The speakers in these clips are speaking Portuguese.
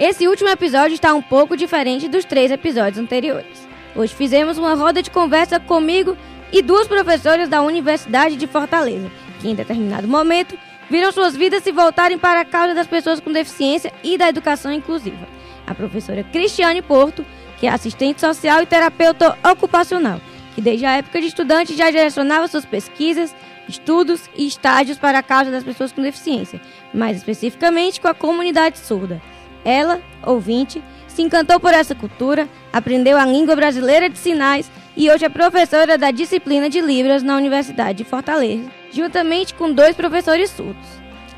Esse último episódio está um pouco diferente dos três episódios anteriores. Hoje fizemos uma roda de conversa comigo e duas professoras da Universidade de Fortaleza, que em determinado momento viram suas vidas se voltarem para a causa das pessoas com deficiência e da educação inclusiva. A professora Cristiane Porto, que é assistente social e terapeuta ocupacional, que desde a época de estudante já direcionava suas pesquisas, estudos e estágios para a causa das pessoas com deficiência, mais especificamente com a comunidade surda. Ela, ouvinte, se encantou por essa cultura, aprendeu a língua brasileira de sinais e hoje é professora da disciplina de Libras na Universidade de Fortaleza, juntamente com dois professores surdos.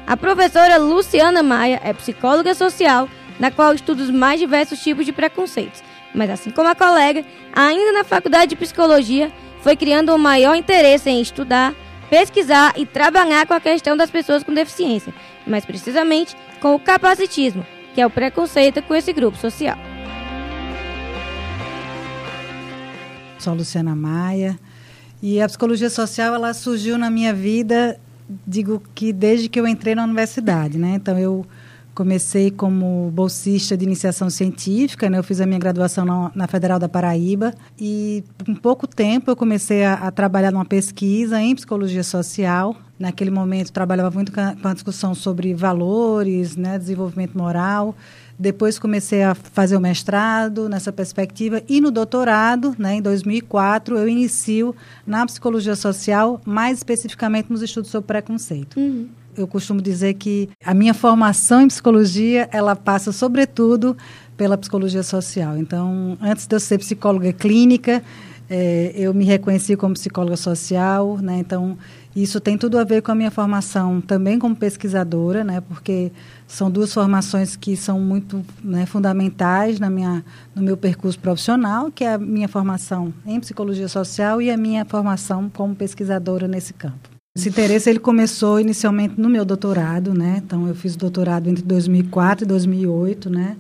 A professora Luciana Maia é psicóloga social, na qual estuda os mais diversos tipos de preconceitos, mas assim como a colega, ainda na faculdade de psicologia, foi criando um maior interesse em estudar, pesquisar e trabalhar com a questão das pessoas com deficiência, mais precisamente com o capacitismo, que é o preconceito com esse grupo social. Sou Luciana Maia e a psicologia social ela surgiu na minha vida, digo que desde que eu entrei na universidade, né? Então eu comecei como bolsista de iniciação científica, né? Eu fiz a minha graduação na, na Federal da Paraíba e em pouco tempo eu comecei a, a trabalhar numa pesquisa em psicologia social Naquele momento, trabalhava muito com a discussão sobre valores, né, desenvolvimento moral. Depois comecei a fazer o mestrado nessa perspectiva e no doutorado, né, em 2004, eu inicio na psicologia social, mais especificamente nos estudos sobre preconceito. Uhum. Eu costumo dizer que a minha formação em psicologia, ela passa sobretudo pela psicologia social. Então, antes de eu ser psicóloga clínica, é, eu me reconheci como psicóloga social, né? Então, isso tem tudo a ver com a minha formação também como pesquisadora, né? Porque são duas formações que são muito né, fundamentais na minha, no meu percurso profissional, que é a minha formação em psicologia social e a minha formação como pesquisadora nesse campo. Esse interesse ele começou inicialmente no meu doutorado, né? Então eu fiz doutorado entre 2004 e 2008, né?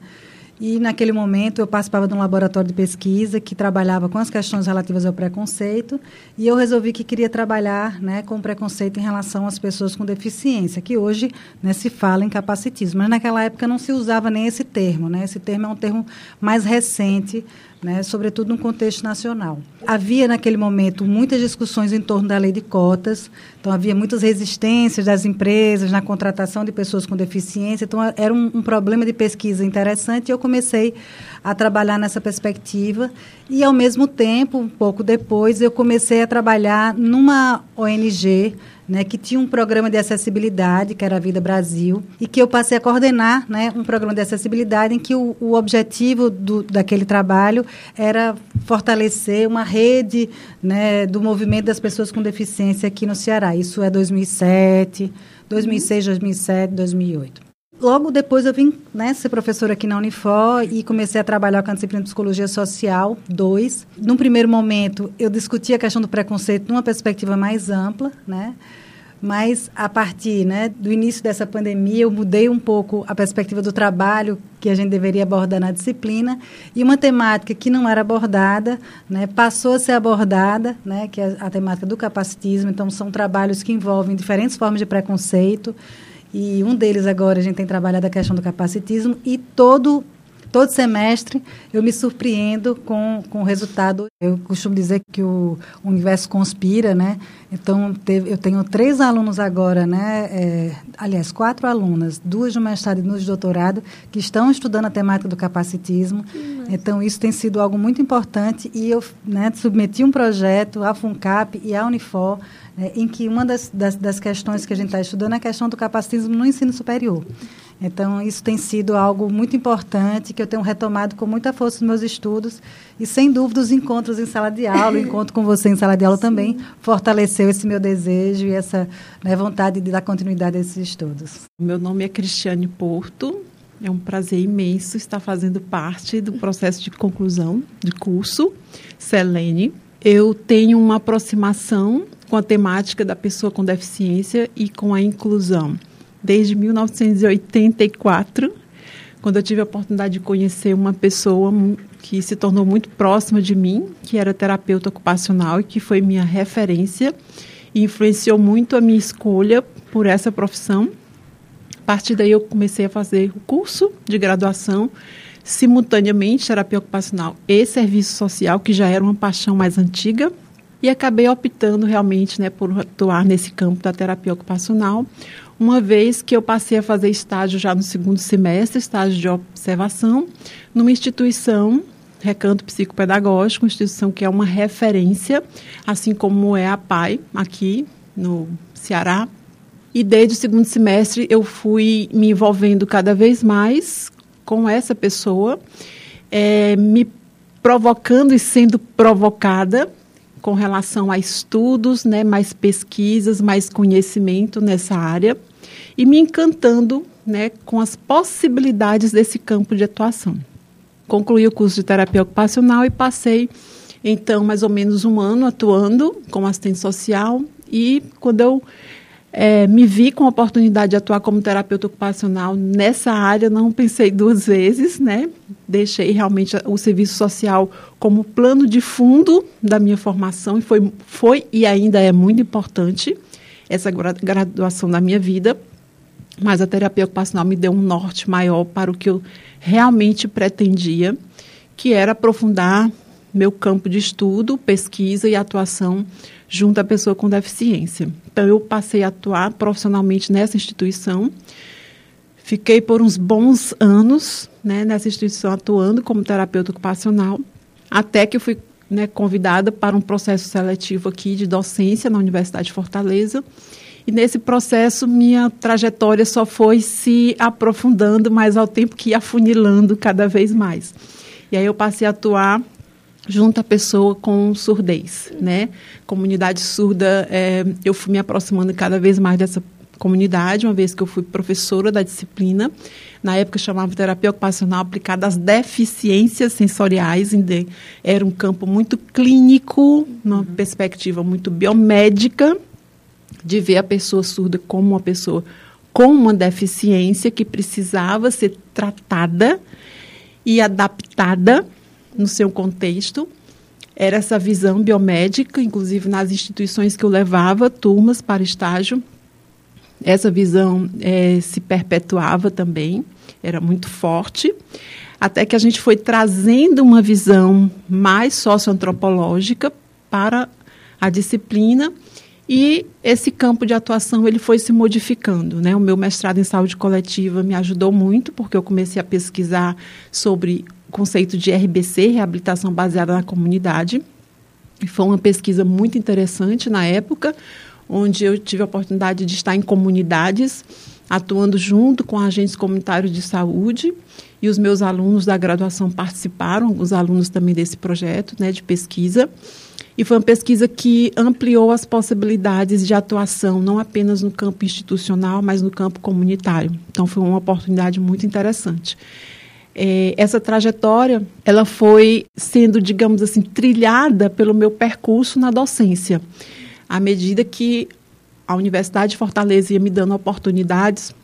E naquele momento eu participava de um laboratório de pesquisa que trabalhava com as questões relativas ao preconceito e eu resolvi que queria trabalhar né, com preconceito em relação às pessoas com deficiência, que hoje né, se fala em capacitismo. Mas naquela época não se usava nem esse termo. Né? Esse termo é um termo mais recente né, sobretudo no contexto nacional. Havia, naquele momento, muitas discussões em torno da lei de cotas, então havia muitas resistências das empresas na contratação de pessoas com deficiência, então era um, um problema de pesquisa interessante e eu comecei a trabalhar nessa perspectiva e, ao mesmo tempo, um pouco depois, eu comecei a trabalhar numa ONG né, que tinha um programa de acessibilidade, que era a Vida Brasil, e que eu passei a coordenar né, um programa de acessibilidade em que o, o objetivo do, daquele trabalho era fortalecer uma rede né, do movimento das pessoas com deficiência aqui no Ceará. Isso é 2007, 2006, 2007, 2008 logo depois eu vim né, ser professora aqui na Unifor e comecei a trabalhar com a disciplina de Psicologia Social 2. Num primeiro momento, eu discuti a questão do preconceito numa perspectiva mais ampla, né? mas a partir né, do início dessa pandemia eu mudei um pouco a perspectiva do trabalho que a gente deveria abordar na disciplina e uma temática que não era abordada né, passou a ser abordada, né, que é a temática do capacitismo. Então são trabalhos que envolvem diferentes formas de preconceito e um deles agora a gente tem trabalhado a questão do capacitismo e todo todo semestre eu me surpreendo com, com o resultado. Eu costumo dizer que o universo conspira, né? Então, teve, eu tenho três alunos agora, né? É, aliás, quatro alunas, duas de mestrado e duas de doutorado, que estão estudando a temática do capacitismo. Então, isso tem sido algo muito importante e eu né, submeti um projeto à FUNCAP e à Unifor, né, em que uma das, das, das questões que a gente está estudando é a questão do capacitismo no ensino superior. Então, isso tem sido algo muito importante que eu tenho retomado com muita força nos meus estudos. E, sem dúvida, os encontros em sala de aula, o encontro com você em sala de aula Sim. também fortaleceu esse meu desejo e essa né, vontade de dar continuidade a esses estudos. Meu nome é Cristiane Porto. É um prazer imenso estar fazendo parte do processo de conclusão de curso Selene. Eu tenho uma aproximação com a temática da pessoa com deficiência e com a inclusão desde 1984, quando eu tive a oportunidade de conhecer uma pessoa que se tornou muito próxima de mim, que era terapeuta ocupacional e que foi minha referência e influenciou muito a minha escolha por essa profissão. A partir daí eu comecei a fazer o curso de graduação, simultaneamente terapia ocupacional e serviço social, que já era uma paixão mais antiga, e acabei optando realmente né, por atuar nesse campo da terapia ocupacional, uma vez que eu passei a fazer estágio já no segundo semestre, estágio de observação, numa instituição Recanto Psicopedagógico, instituição que é uma referência, assim como é a PAI, aqui no Ceará. E desde o segundo semestre eu fui me envolvendo cada vez mais com essa pessoa, é, me provocando e sendo provocada com relação a estudos, né, mais pesquisas, mais conhecimento nessa área e me encantando né, com as possibilidades desse campo de atuação. Concluí o curso de terapia ocupacional e passei, então, mais ou menos um ano atuando como assistente social e quando eu é, me vi com a oportunidade de atuar como terapeuta ocupacional nessa área, não pensei duas vezes, né? Deixei realmente o serviço social como plano de fundo da minha formação e foi, foi e ainda é muito importante essa graduação da minha vida, mas a terapia ocupacional me deu um norte maior para o que eu realmente pretendia, que era aprofundar meu campo de estudo, pesquisa e atuação junto à pessoa com deficiência. Então, eu passei a atuar profissionalmente nessa instituição. Fiquei por uns bons anos né, nessa instituição atuando como terapeuta ocupacional, até que fui né, convidada para um processo seletivo aqui de docência na Universidade de Fortaleza. E nesse processo, minha trajetória só foi se aprofundando, mas ao tempo que ia afunilando cada vez mais. E aí eu passei a atuar junto à pessoa com surdez, né? Comunidade surda, é, eu fui me aproximando cada vez mais dessa comunidade, uma vez que eu fui professora da disciplina. Na época chamava terapia ocupacional aplicada às deficiências sensoriais. Era um campo muito clínico, uma uhum. perspectiva muito biomédica, de ver a pessoa surda como uma pessoa com uma deficiência que precisava ser tratada e adaptada no seu contexto. Era essa visão biomédica, inclusive nas instituições que eu levava turmas para estágio. Essa visão é, se perpetuava também, era muito forte, até que a gente foi trazendo uma visão mais socioantropológica para a disciplina e esse campo de atuação ele foi se modificando. Né? O meu mestrado em saúde coletiva me ajudou muito, porque eu comecei a pesquisar sobre conceito de RBC, reabilitação baseada na comunidade. E foi uma pesquisa muito interessante na época, onde eu tive a oportunidade de estar em comunidades, atuando junto com agentes comunitários de saúde, e os meus alunos da graduação participaram, os alunos também desse projeto né, de pesquisa. E foi uma pesquisa que ampliou as possibilidades de atuação, não apenas no campo institucional, mas no campo comunitário. Então, foi uma oportunidade muito interessante é, essa trajetória ela foi sendo, digamos assim, trilhada pelo meu percurso na docência. À medida que a Universidade de Fortaleza ia me dando oportunidades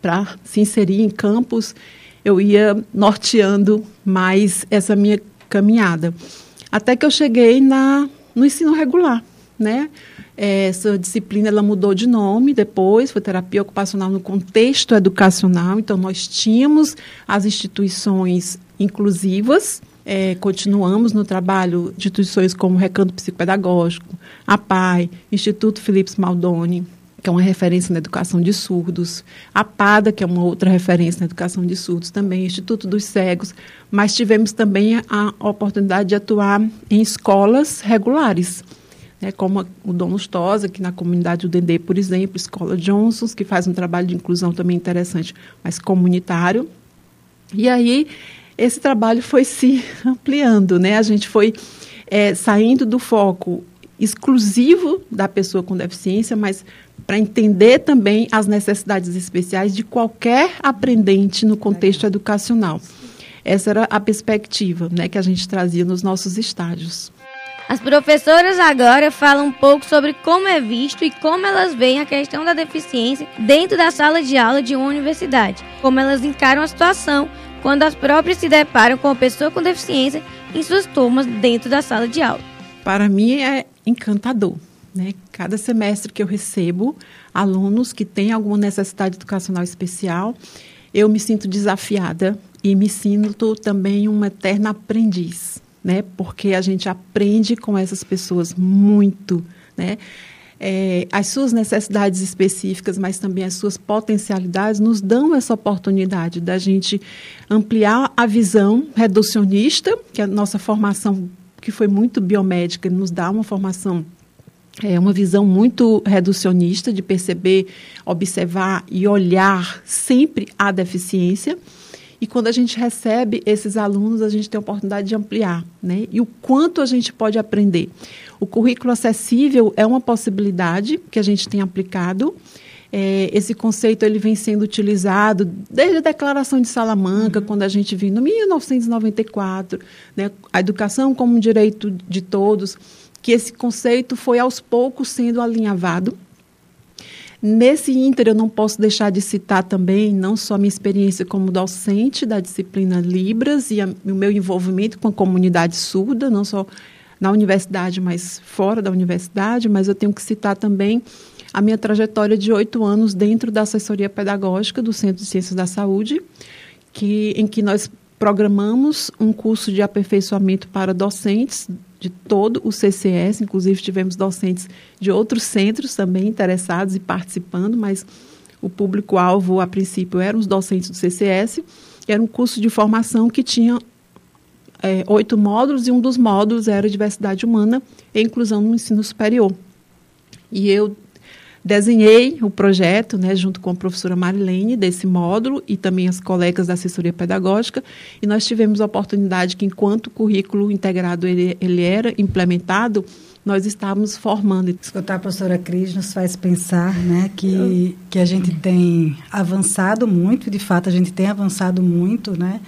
para se inserir em campos, eu ia norteando mais essa minha caminhada. Até que eu cheguei na, no ensino regular, né? Essa disciplina ela mudou de nome depois, foi terapia ocupacional no contexto educacional. Então, nós tínhamos as instituições inclusivas, é, continuamos no trabalho de instituições como Recanto Psicopedagógico, a PAI, Instituto Felipe Maldoni, que é uma referência na educação de surdos, a PADA, que é uma outra referência na educação de surdos também, Instituto dos Cegos, mas tivemos também a oportunidade de atuar em escolas regulares né, como o Dom Lustosa, que na comunidade do Dendê, por exemplo, Escola Johnsons, que faz um trabalho de inclusão também interessante, mas comunitário. E aí esse trabalho foi se ampliando, né? A gente foi é, saindo do foco exclusivo da pessoa com deficiência, mas para entender também as necessidades especiais de qualquer aprendente no contexto educacional. Essa era a perspectiva né, que a gente trazia nos nossos estágios. As professoras agora falam um pouco sobre como é visto e como elas veem a questão da deficiência dentro da sala de aula de uma universidade, como elas encaram a situação quando as próprias se deparam com a pessoa com deficiência em suas turmas dentro da sala de aula. Para mim é encantador. Né? Cada semestre que eu recebo alunos que têm alguma necessidade educacional especial, eu me sinto desafiada e me sinto também uma eterna aprendiz, né? Porque a gente aprende com essas pessoas muito, né? É, as suas necessidades específicas, mas também as suas potencialidades, nos dão essa oportunidade da gente ampliar a visão reducionista, que a nossa formação, que foi muito biomédica, nos dá uma formação é uma visão muito reducionista de perceber, observar e olhar sempre a deficiência. E quando a gente recebe esses alunos, a gente tem a oportunidade de ampliar, né? E o quanto a gente pode aprender. O currículo acessível é uma possibilidade que a gente tem aplicado. É, esse conceito ele vem sendo utilizado desde a Declaração de Salamanca, uhum. quando a gente viu, em 1994, né, a educação como um direito de todos, que esse conceito foi aos poucos sendo alinhavado Nesse ínter, eu não posso deixar de citar também não só a minha experiência como docente da disciplina Libras e a, o meu envolvimento com a comunidade surda, não só na universidade, mas fora da universidade, mas eu tenho que citar também a minha trajetória de oito anos dentro da assessoria pedagógica do Centro de Ciências da Saúde, que, em que nós programamos um curso de aperfeiçoamento para docentes de todo o CCS, inclusive tivemos docentes de outros centros também interessados e participando, mas o público-alvo, a princípio, eram os docentes do CCS. Era um curso de formação que tinha é, oito módulos e um dos módulos era diversidade humana e inclusão no ensino superior. E eu Desenhei o projeto, né, junto com a professora Marilene, desse módulo e também as colegas da assessoria pedagógica, e nós tivemos a oportunidade que, enquanto o currículo integrado ele, ele era implementado, nós estávamos formando. Escutar a professora Cris nos faz pensar né, que, que a gente tem avançado muito, de fato, a gente tem avançado muito, né,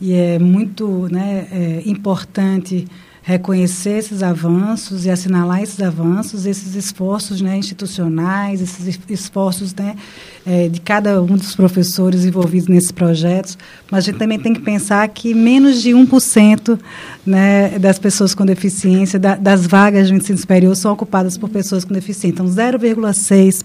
e é muito né, é importante reconhecer esses avanços e assinalar esses avanços, esses esforços né, institucionais, esses esforços né, é, de cada um dos professores envolvidos nesses projetos. Mas a gente também tem que pensar que menos de 1% né, das pessoas com deficiência, da, das vagas do ensino superior, são ocupadas por pessoas com deficiência. Então, 0,6%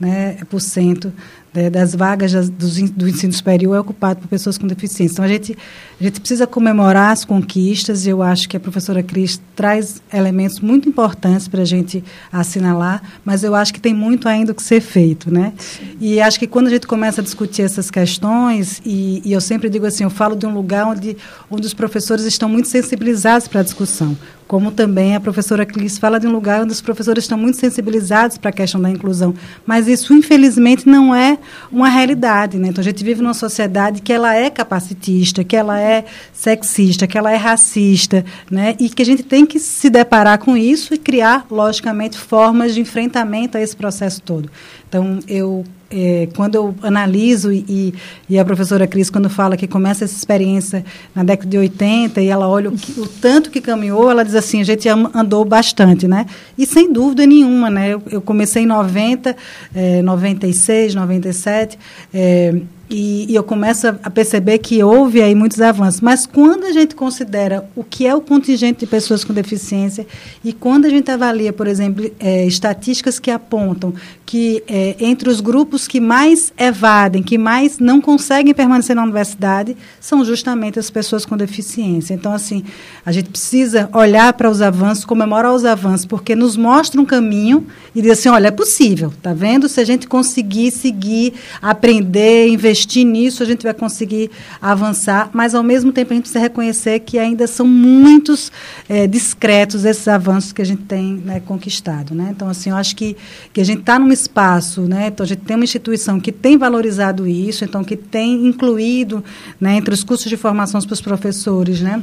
né, por cento né, das vagas do, do, ensino superior é ocupado por pessoas com deficiência. Então, a gente, a gente precisa comemorar as conquistas e eu acho que a professora Cris traz elementos muito importantes para a gente assinalar, mas eu acho que tem muito ainda o que ser feito. Né? E acho que quando a gente começa a discutir essas questões, e, e eu sempre digo assim, eu falo de um lugar onde, onde os professores estão muito sensibilizados para a discussão como também a professora Clis fala de um lugar onde os professores estão muito sensibilizados para a questão da inclusão, mas isso infelizmente não é uma realidade, né? Então a gente vive numa sociedade que ela é capacitista, que ela é sexista, que ela é racista, né? E que a gente tem que se deparar com isso e criar, logicamente, formas de enfrentamento a esse processo todo. Então eu é, quando eu analiso e, e, a professora Cris, quando fala que começa essa experiência na década de 80 e ela olha o, que, o tanto que caminhou, ela diz assim, a gente andou bastante, né? E sem dúvida nenhuma, né? Eu, eu comecei em 90, é, 96, 97, é, e, e, eu começo a perceber que houve aí muitos avanços. Mas quando a gente considera o que é o contingente de pessoas com deficiência e quando a gente avalia, por exemplo, é, estatísticas que apontam que é, entre os grupos que mais evadem, que mais não conseguem permanecer na universidade, são justamente as pessoas com deficiência. Então, assim, a gente precisa olhar para os avanços, comemorar os avanços, porque nos mostra um caminho e dizer assim, olha, é possível, tá vendo? Se a gente conseguir seguir, aprender, investir investir nisso, a gente vai conseguir avançar, mas ao mesmo tempo a gente precisa reconhecer que ainda são muitos é, discretos esses avanços que a gente tem né, conquistado. Né? Então, assim, eu acho que, que a gente está num espaço, né? então a gente tem uma instituição que tem valorizado isso, então que tem incluído né, entre os cursos de formação para os professores, né?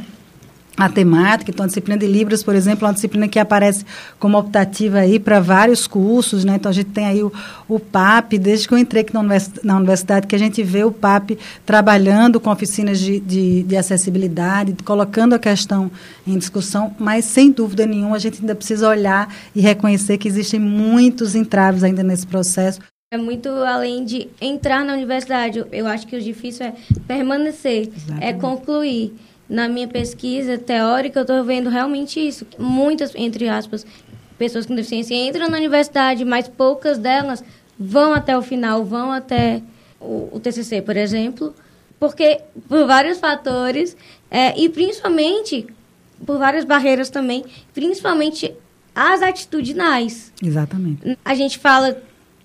A temática, então a disciplina de Libras, por exemplo, é uma disciplina que aparece como optativa aí para vários cursos, né? Então a gente tem aí o, o PAP, desde que eu entrei aqui na universidade, que a gente vê o PAP trabalhando com oficinas de, de, de, acessibilidade, colocando a questão em discussão, mas sem dúvida nenhuma a gente ainda precisa olhar e reconhecer que existem muitos entraves ainda nesse processo. É muito além de entrar na universidade. Eu acho que o difícil é permanecer, é Exatamente. é concluir na minha pesquisa teórica, eu estou vendo realmente isso. Muitas, entre aspas, pessoas com deficiência entram na universidade, mas poucas delas vão até o final, vão até o, o TCC, por exemplo, porque por vários fatores é, e principalmente por várias barreiras também, principalmente as atitudinais. Exatamente. A gente fala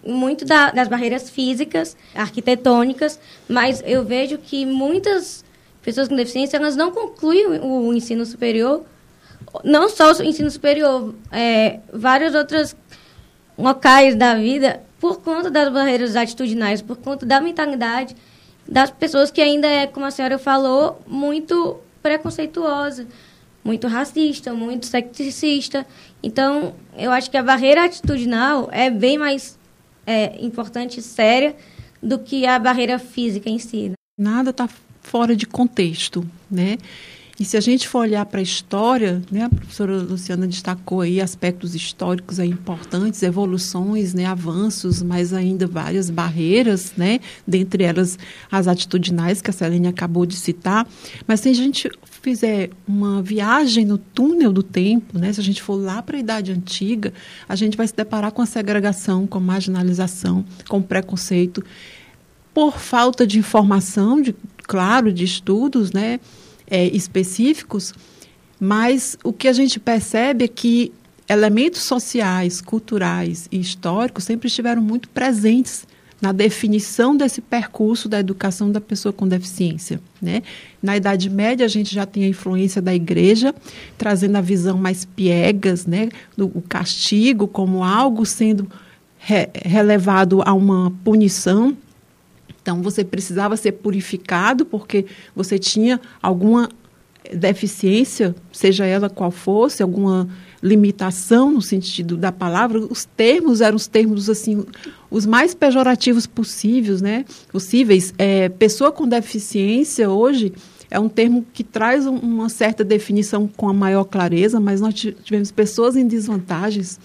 muito da, das barreiras físicas, arquitetônicas, mas eu vejo que muitas pessoas com deficiência elas não concluem o, ensino superior, não só o ensino superior, é, vários outros locais da vida por conta das barreiras atitudinais, por conta da mentalidade das pessoas que ainda é, como a senhora falou, muito preconceituosa, muito racista, muito sexista. Então, eu acho que a barreira atitudinal é bem mais é, importante e séria do que a barreira física em si. Né? Nada está fora de contexto, né? E se a gente for olhar para a história, né, a professora Luciana destacou aí aspectos históricos aí importantes, evoluções, né, avanços, mas ainda várias barreiras, né, dentre elas as atitudinais que a Selene acabou de citar. Mas se a gente fizer uma viagem no túnel do tempo, né, se a gente for lá para a Idade Antiga, a gente vai se deparar com a segregação, com a marginalização, com o preconceito, por falta de informação, de, claro, de estudos, né, é, específicos, mas o que a gente percebe é que elementos sociais, culturais e históricos sempre estiveram muito presentes na definição desse percurso da educação da pessoa com deficiência. Né? Na Idade Média, a gente já tem a influência da igreja, trazendo a visão mais piegas, né? do castigo como algo sendo re relevado a uma punição então, você precisava ser purificado porque você tinha alguma deficiência, seja ela qual fosse, alguma limitação no sentido da palavra, os termos eram os termos assim os mais pejorativos possíveis, né? Possíveis. É, pessoa com deficiência hoje é um termo que traz uma certa definição com a maior clareza, mas nós tivemos pessoas em desvantagens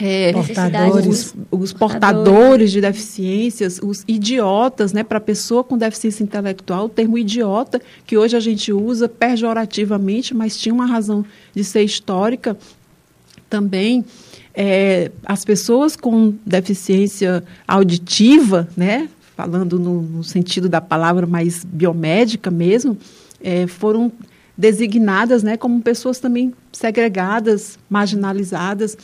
é, portadores. Os, os, portadores de deficiências, os idiotas, né, para pessoa com deficiência intelectual, o termo idiota, que hoje a gente usa pejorativamente, mas tinha uma razão de ser histórica também. É, as pessoas com deficiência auditiva, né, falando no, no sentido da palavra mais biomédica mesmo, é, foram designadas né, como pessoas também segregadas, marginalizadas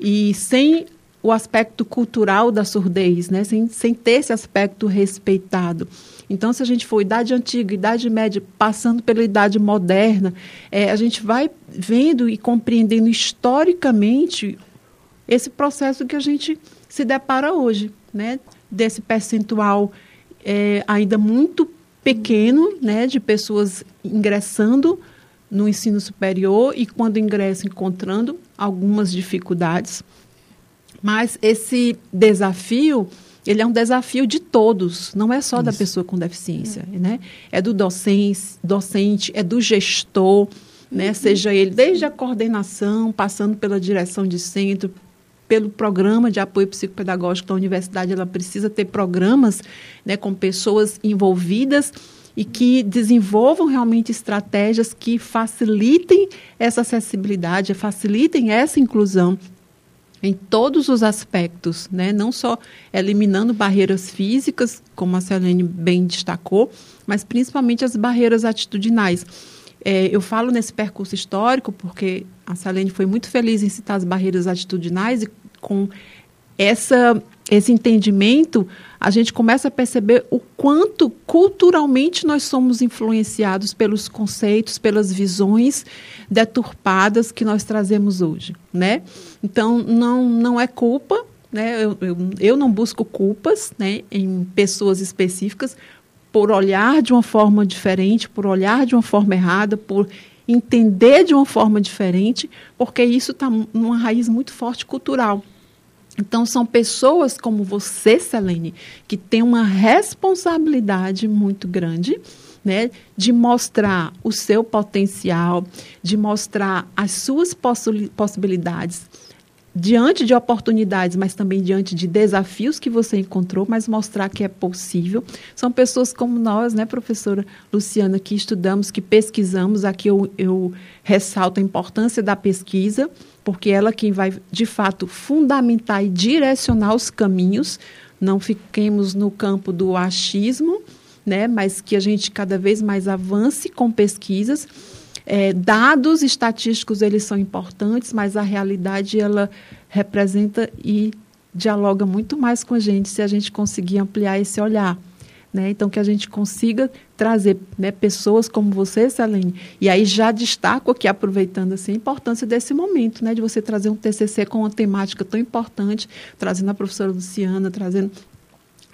e sem o aspecto cultural da surdez, né? sem, sem ter esse aspecto respeitado. Então, se a gente for idade antiga, idade média, passando pela idade moderna, é, a gente vai vendo e compreendendo historicamente esse processo que a gente se depara hoje, né? desse percentual é, ainda muito pequeno né? de pessoas ingressando no ensino superior e, quando ingressa, encontrando algumas dificuldades. Mas esse desafio, ele é um desafio de todos, não é só Isso. da pessoa com deficiência, é. né? É do docente, docente é do gestor, né? Uhum. Seja ele desde a coordenação, passando pela direção de centro, pelo programa de apoio psicopedagógico da universidade, ela precisa ter programas né, com pessoas envolvidas e que desenvolvam realmente estratégias que facilitem essa acessibilidade, facilitem essa inclusão em todos os aspectos, né? não só eliminando barreiras físicas, como a Selene bem destacou, mas principalmente as barreiras atitudinais. É, eu falo nesse percurso histórico porque a Selene foi muito feliz em citar as barreiras atitudinais e com essa, esse entendimento, a gente começa a perceber o quanto culturalmente nós somos influenciados pelos conceitos, pelas visões deturpadas que nós trazemos hoje, né? Então, não, não é culpa, né? Eu, eu, eu não busco culpas né, em pessoas específicas por olhar de uma forma diferente, por olhar de uma forma errada, por entender de uma forma diferente, porque isso está numa raiz muito forte cultural. Então, são pessoas como você, Selene, que tem uma responsabilidade muito grande né, de mostrar o seu potencial, de mostrar as suas possibilidades, diante de oportunidades, mas também diante de desafios que você encontrou, mas mostrar que é possível. São pessoas como nós, né, professora Luciana, que estudamos, que pesquisamos. Aqui eu, eu ressalto a importância da pesquisa, porque ela é quem vai, de fato, fundamentar e direcionar os caminhos. Não fiquemos no campo do achismo, né, mas que a gente cada vez mais avance com pesquisas é, dados estatísticos eles são importantes, mas a realidade ela representa e dialoga muito mais com a gente se a gente conseguir ampliar esse olhar. Né? Então, que a gente consiga trazer né, pessoas como você, Selene. E aí já destaco aqui, aproveitando assim, a importância desse momento, né, de você trazer um TCC com uma temática tão importante, trazendo a professora Luciana, trazendo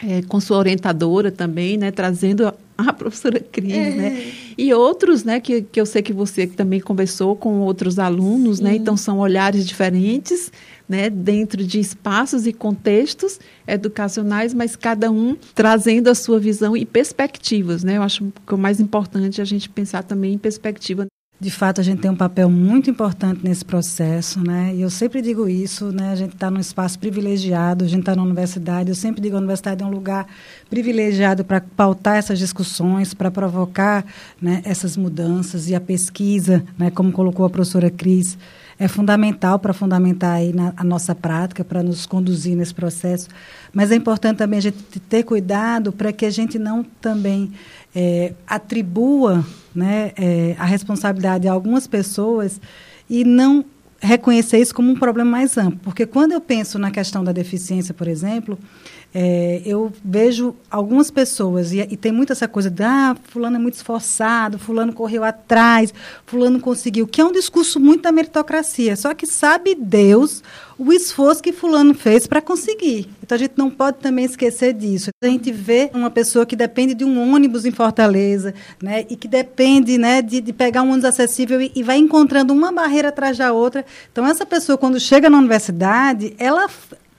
é, com sua orientadora também, né, trazendo a professora Cris, é. né? E outros, né, que, que eu sei que você também conversou com outros alunos, né? Sim. né? Então são olhares diferentes, né, dentro de espaços e contextos educacionais, mas cada um trazendo a sua visão e perspectivas, né? Eu acho que o mais importante é a gente pensar também em perspectiva. De fato, a gente tem um papel muito importante nesse processo, né? E eu sempre digo isso, né? A gente está num espaço privilegiado, a gente está na universidade. Eu sempre digo a universidade é um lugar privilegiado para pautar essas discussões, para provocar né, essas mudanças. E a pesquisa, né, como colocou a professora Cris, é fundamental para fundamentar aí na, a nossa prática, para nos conduzir nesse processo. Mas é importante também a gente ter cuidado para que a gente não também é, atribua né, é, a responsabilidade a algumas pessoas e não reconhecer isso como um problema mais amplo. Porque quando eu penso na questão da deficiência, por exemplo, é, eu vejo algumas pessoas, e, e, tem muito essa coisa de, ah, fulano é muito esforçado, fulano correu atrás, fulano conseguiu, que é um discurso muito da meritocracia. Só que sabe Deus o esforço que fulano fez para conseguir. Então a gente não pode também esquecer disso. A gente vê uma pessoa que depende de um ônibus em Fortaleza, né, e que depende, né, de, de pegar um ônibus acessível e, e vai encontrando uma barreira atrás da outra. Então essa pessoa quando chega na universidade, ela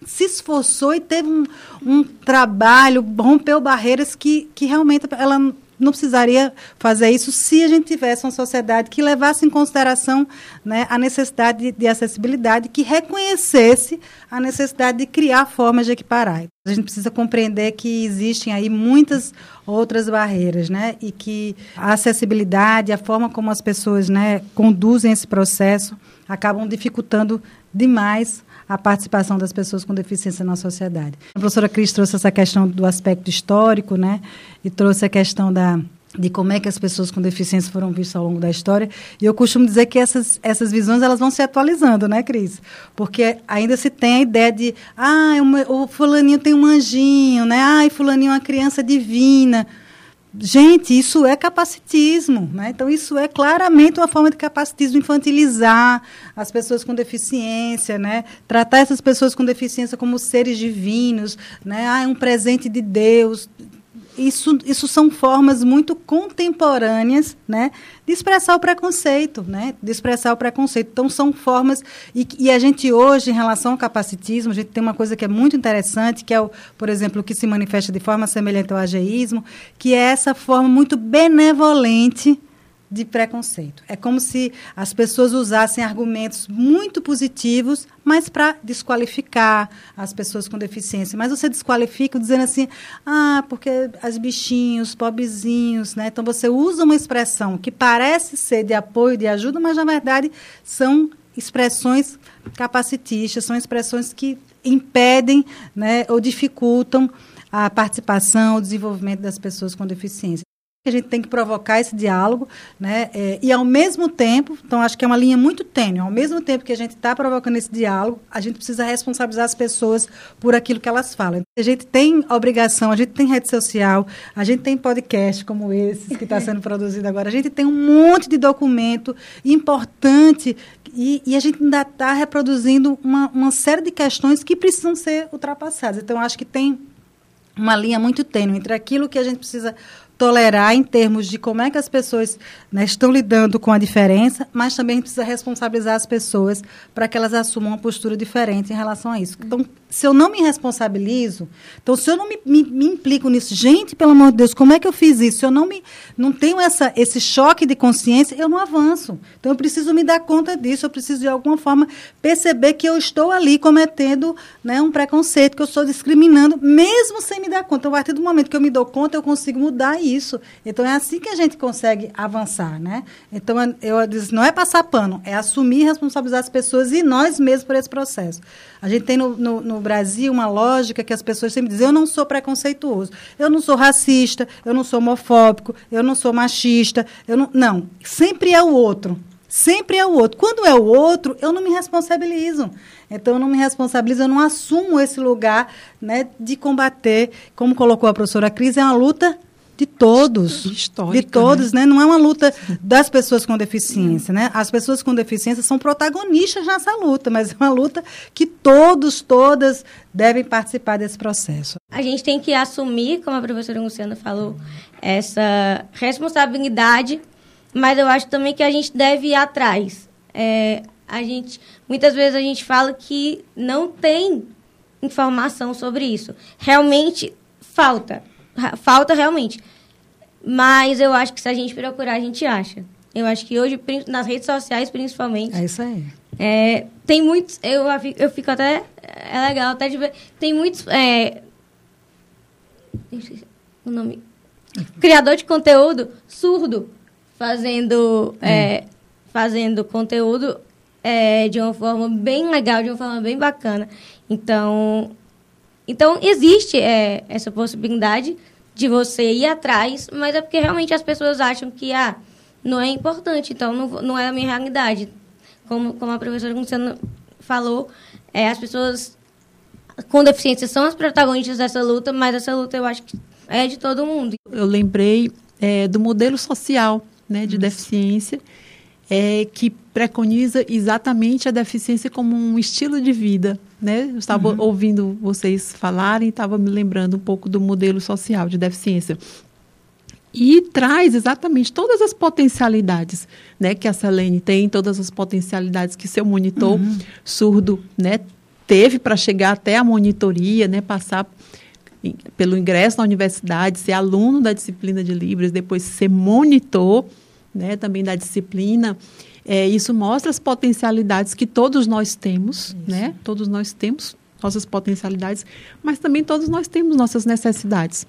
se esforçou e teve um, um trabalho, rompeu barreiras que, que realmente ela não precisaria fazer isso se a gente tivesse uma sociedade que levasse em consideração né, a necessidade de, de, acessibilidade, que reconhecesse a necessidade de criar formas de equiparar. A gente precisa compreender que existem aí muitas outras barreiras, né, e que a acessibilidade, a forma como as pessoas né, conduzem esse processo, acabam dificultando demais a participação das pessoas com deficiência na sociedade. A professora Cris trouxe essa questão do aspecto histórico, né? E trouxe a questão da de como é que as pessoas com deficiência foram vistas ao longo da história. E eu costumo dizer que essas, essas visões elas vão se atualizando, né, Cris? Porque ainda se tem a ideia de, ah, o fulaninho tem um anjinho, né? Ah, fulaninho é uma criança divina. Gente, isso é capacitismo, né? Então isso é claramente uma forma de capacitismo infantilizar as pessoas com deficiência, né? Tratar essas pessoas com deficiência como seres divinos, né? Ah, é um presente de Deus isso, isso são formas muito contemporâneas né, de expressar o preconceito, né, de expressar o preconceito. Então, são formas. E, e, a gente hoje, em relação ao capacitismo, a gente tem uma coisa que é muito interessante, que é, o, por exemplo, o que se manifesta de forma semelhante ao ageísmo, que é essa forma muito benevolente de preconceito. É como se as pessoas usassem argumentos muito positivos, mas para desqualificar as pessoas com deficiência. Mas você desqualifica dizendo assim, ah, porque as bichinhos, pobrezinhos, né? Então você usa uma expressão que parece ser de apoio, de ajuda, mas na verdade são expressões capacitistas, são expressões que impedem, né, ou dificultam a participação, o desenvolvimento das pessoas com deficiência a gente tem que provocar esse diálogo, né? É, e ao mesmo tempo, então acho que é uma linha muito tênue, ao mesmo tempo que a gente está provocando esse diálogo, a gente precisa responsabilizar as pessoas por aquilo que elas falam. A gente tem obrigação, a gente tem rede social, a gente tem podcast como esse que está sendo produzido agora, a gente tem um monte de documento importante e, e a gente ainda está reproduzindo uma, uma série de questões que precisam ser ultrapassadas. Então acho que tem uma linha muito tênue entre aquilo que a gente precisa tolerar em termos de como é que as pessoas né, estão lidando com a diferença, mas também precisa responsabilizar as pessoas para que elas assumam uma postura diferente em relação a isso. Então, se eu não me responsabilizo, então se eu não me, me, me, implico nisso, gente, pelo amor de Deus, como é que eu fiz isso? Se eu não me não tenho essa, esse choque de consciência, eu não avanço. Então eu preciso me dar conta disso, eu preciso de alguma forma perceber que eu estou ali cometendo né, um preconceito, que eu estou discriminando, mesmo sem me dar conta. Então, a partir do momento que eu me dou conta, eu consigo mudar isso. Então é assim que a gente consegue avançar, né? Então eu, eu disse, não é passar pano, é assumir e responsabilizar as pessoas e nós mesmos por esse processo. A gente tem no, no, no, Brasil uma lógica que as pessoas sempre dizem: eu não sou preconceituoso, eu não sou racista, eu não sou homofóbico, eu não sou machista. Eu não, não, sempre é o outro. Sempre é o outro. Quando é o outro, eu não me responsabilizo. Então, eu não me responsabilizo, eu não assumo esse lugar né, de combater. Como colocou a professora Cris, é uma luta de todos. Histórica, de todos, né? né? Não é uma luta das pessoas com deficiência, né? As pessoas com deficiência são protagonistas nessa luta, mas é uma luta que todos, todas devem participar desse processo. A gente tem que assumir, como a professora Luciana falou, essa responsabilidade, mas eu acho também que a gente deve ir atrás. É, a gente, muitas vezes a gente fala que não tem informação sobre isso. Realmente falta falta realmente. Mas eu acho que se a gente procurar, a gente acha. Eu acho que hoje, nas redes sociais, principalmente. É isso aí. É, tem muitos. Eu, eu fico até. É legal até de ver. Tem muitos. É, o nome. Criador de conteúdo surdo fazendo. É. fazendo conteúdo é, de uma forma bem legal, de uma forma bem bacana. Então, então, existe é, essa possibilidade de você ir atrás, mas é porque realmente as pessoas acham que ah, não é importante, então não, não é a minha realidade. Como, como a professora Luciana falou, é, as pessoas com deficiência são as protagonistas dessa luta, mas essa luta eu acho que é de todo mundo. Eu lembrei é, do modelo social né, de Isso. deficiência, é, que preconiza exatamente a deficiência como um estilo de vida. Né? Eu estava uhum. ouvindo vocês falarem e estava me lembrando um pouco do modelo social de deficiência. E traz exatamente todas as potencialidades né, que a Selene tem, todas as potencialidades que seu monitor uhum. surdo né, teve para chegar até a monitoria, né, passar pelo ingresso na universidade, ser aluno da disciplina de Libras, depois ser monitor né, também da disciplina. É, isso mostra as potencialidades que todos nós temos, isso. né? Todos nós temos nossas potencialidades, mas também todos nós temos nossas necessidades.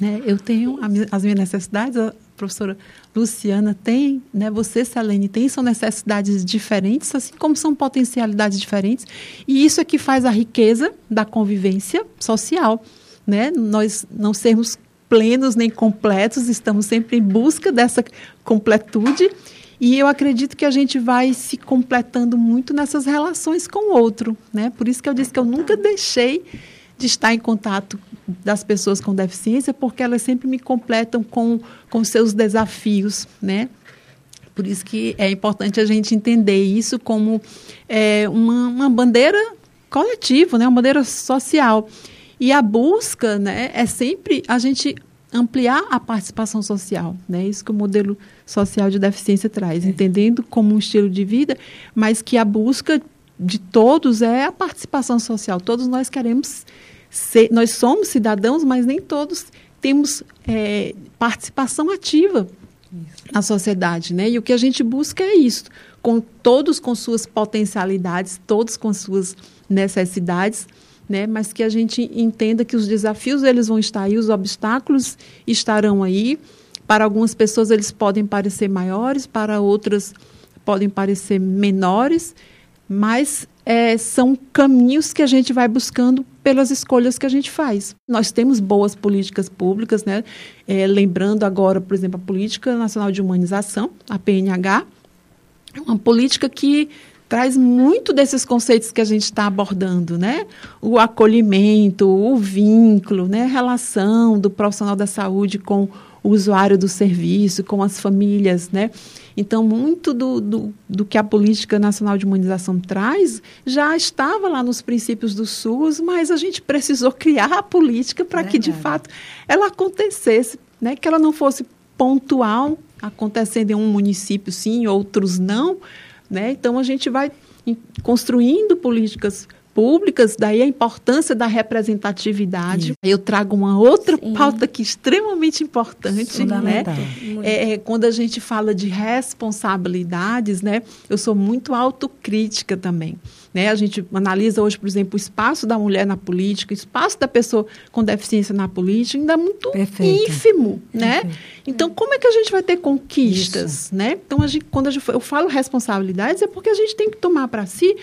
Né? Eu tenho as minhas necessidades, a professora Luciana tem, né? você, Selene, tem, são necessidades diferentes, assim como são potencialidades diferentes, e isso é que faz a riqueza da convivência social. Né? Nós não sermos plenos nem completos, estamos sempre em busca dessa completude. E eu acredito que a gente vai se completando muito nessas relações com o outro, né? Por isso que eu disse que eu nunca deixei de estar em contato das pessoas com deficiência, porque elas sempre me completam com, com seus desafios, né? Por isso que é importante a gente entender isso como é, uma, uma bandeira coletiva, né? uma bandeira social. E a busca né, é sempre a gente ampliar a participação social, né? Isso que o modelo social de deficiência traz, é. entendendo como um estilo de vida, mas que a busca de todos é a participação social. Todos nós queremos ser, nós somos cidadãos, mas nem todos temos é, participação ativa isso. na sociedade, né? E o que a gente busca é isso, com todos com suas potencialidades, todos com suas necessidades né? Mas que a gente entenda que os desafios eles vão estar aí, os obstáculos estarão aí. Para algumas pessoas eles podem parecer maiores, para outras podem parecer menores, mas é, são caminhos que a gente vai buscando pelas escolhas que a gente faz. Nós temos boas políticas públicas, né? É, lembrando agora, por exemplo, a Política Nacional de Humanização, a PNH, é uma política que traz muito desses conceitos que a gente está abordando, né? O acolhimento, o vínculo, né? A relação do profissional da saúde com usuário do serviço, com as famílias, né? Então, muito do, do, do, que a Política Nacional de Imunização traz já estava lá nos princípios do SUS, mas a gente precisou criar a política para que, de fato, ela acontecesse né, que ela não fosse pontual, acontecendo em um município sim, outros não, né? Então a gente vai construindo políticas públicas, daí a importância da representatividade. Isso. Eu trago uma outra Sim. pauta aqui extremamente importante, né? É, é, quando a gente fala de responsabilidades, né? Eu sou muito autocrítica também. Né? A gente analisa hoje, por exemplo, o espaço da mulher na política, o espaço da pessoa com deficiência na política, ainda é muito Perfeito. ínfimo, né? Perfeito. Então, como é que a gente vai ter conquistas, Isso. né? Então, a gente, quando a gente, eu falo responsabilidades, é porque a gente tem que tomar para si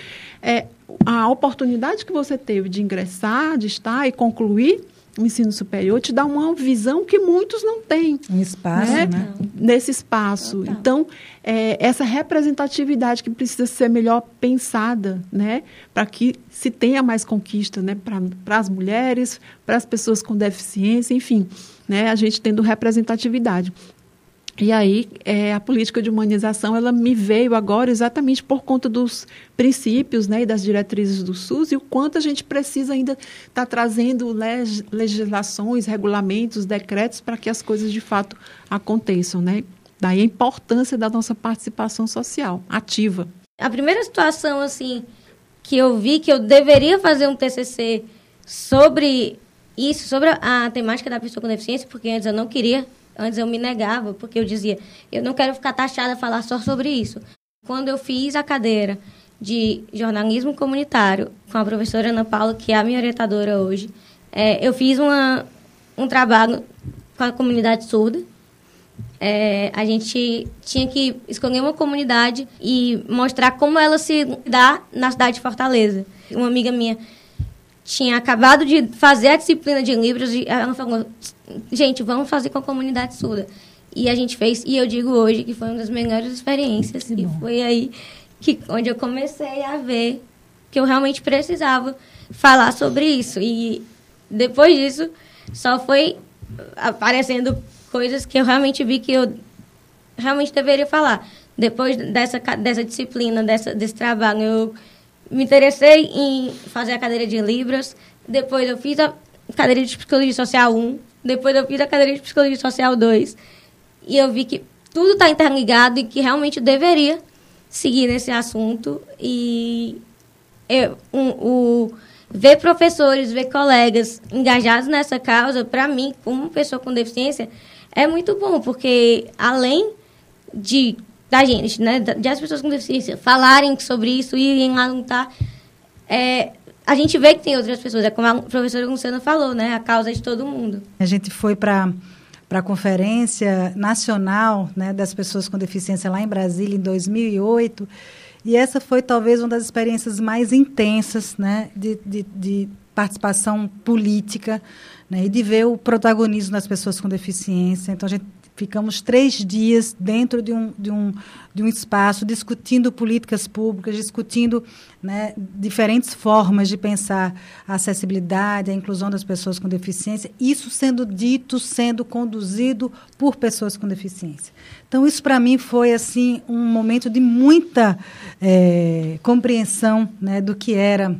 é, a oportunidade que você teve de ingressar, de estar e concluir o ensino superior te dá uma visão que muitos não têm. Um espaço, né? né? Nesse espaço. Então, é, essa representatividade que precisa ser melhor pensada, né? Para que se tenha mais conquista, né? Para as mulheres, para as pessoas com deficiência, enfim, né? A gente tendo representatividade. E aí, é, a política de humanização, ela me veio agora exatamente por conta dos princípios né, e das diretrizes do SUS e o quanto a gente precisa ainda estar tá trazendo leg legislações, regulamentos, decretos para que as coisas de fato aconteçam. Né? Daí a importância da nossa participação social ativa. A primeira situação, assim, que eu vi que eu deveria fazer um TCC sobre isso, sobre a temática da pessoa com deficiência, porque antes eu não queria Antes eu me negava, porque eu dizia, eu não quero ficar taxada a falar só sobre isso. Quando eu fiz a cadeira de jornalismo comunitário com a professora Ana Paula, que é a minha orientadora hoje, é, eu fiz uma, um trabalho com a comunidade surda. É, a gente tinha que escolher uma comunidade e mostrar como ela se dá na cidade de Fortaleza. Uma amiga minha tinha acabado de fazer a disciplina de Libras e ela falou: gente, vamos fazer com a comunidade surda. E a gente fez, e eu digo hoje que foi uma das melhores experiências. e foi aí que, onde eu comecei a ver que eu realmente precisava falar sobre isso. E depois disso, só foi aparecendo coisas que eu realmente vi que eu realmente deveria falar. Depois dessa, dessa disciplina, dessa, desse trabalho, eu me interessei em fazer a cadeira de Libras. Depois eu fiz a cadeira de Psicologia Social 1. Depois eu fiz a cadeira de Psicologia Social 2. E eu vi que tudo está interligado e que realmente eu deveria seguir nesse assunto. E eu, um, o, ver professores, ver colegas engajados nessa causa, para mim, como pessoa com deficiência, é muito bom, porque além de da gente, né, de as pessoas com deficiência falarem sobre isso, irem lá lutar, é, a gente vê que tem outras pessoas, é como a professora Luciana falou, né, a causa de todo mundo. A gente foi para para a Conferência Nacional né, das Pessoas com Deficiência lá em Brasília, em 2008, e essa foi talvez uma das experiências mais intensas né, de, de, de participação política né, e de ver o protagonismo das pessoas com deficiência. Então, a gente Ficamos três dias dentro de um, de um, de um espaço discutindo políticas públicas, discutindo né, diferentes formas de pensar a acessibilidade, a inclusão das pessoas com deficiência, isso sendo dito, sendo conduzido por pessoas com deficiência. Então, isso para mim foi assim um momento de muita é, compreensão né, do que era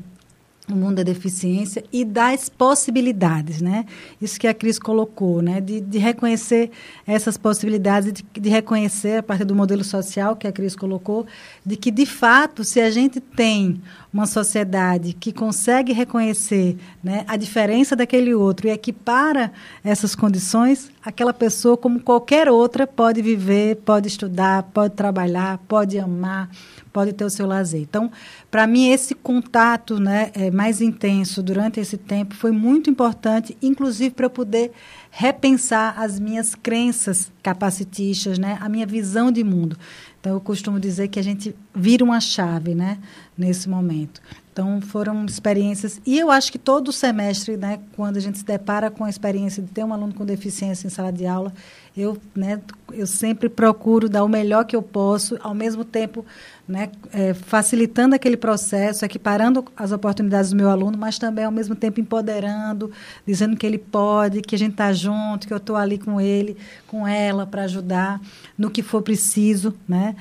o mundo da deficiência e das possibilidades, né? Isso que a Cris colocou, né? De, de reconhecer essas possibilidades, de, de, reconhecer, a partir do modelo social que a Cris colocou, de que, de fato, se a gente tem uma sociedade que consegue reconhecer né, a diferença daquele outro e equipara essas condições, aquela pessoa, como qualquer outra, pode viver, pode estudar, pode trabalhar, pode amar, pode ter o seu lazer. Então, para mim, esse contato né, é, mais intenso durante esse tempo foi muito importante, inclusive para eu poder repensar as minhas crenças capacitistas, né, a minha visão de mundo. Então, eu costumo dizer que a gente vira uma chave né, nesse momento. Então, foram experiências. E eu acho que todo semestre, né, quando a gente se depara com a experiência de ter um aluno com deficiência em sala de aula, eu, né, eu sempre procuro dar o melhor que eu posso, ao mesmo tempo né, é, facilitando aquele processo, equiparando as oportunidades do meu aluno, mas também, ao mesmo tempo, empoderando, dizendo que ele pode, que a gente está junto, que eu estou ali com ele, com ela, para ajudar no que for preciso. Né?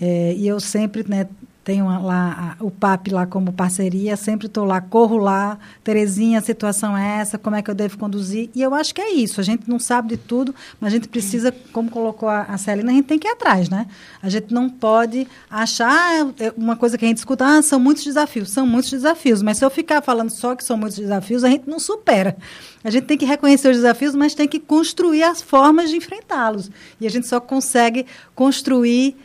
É, e eu sempre né, tenho lá o PAP lá como parceria, sempre estou lá, corro lá, Terezinha, a situação é essa, como é que eu devo conduzir? E eu acho que é isso, a gente não sabe de tudo, mas a gente precisa, como colocou a, a Celina, a gente tem que ir atrás, né? A gente não pode achar ah, uma coisa que a gente escuta, ah, são muitos desafios, são muitos desafios, mas se eu ficar falando só que são muitos desafios, a gente não supera. A gente tem que reconhecer os desafios, mas tem que construir as formas de enfrentá-los. E a gente só consegue construir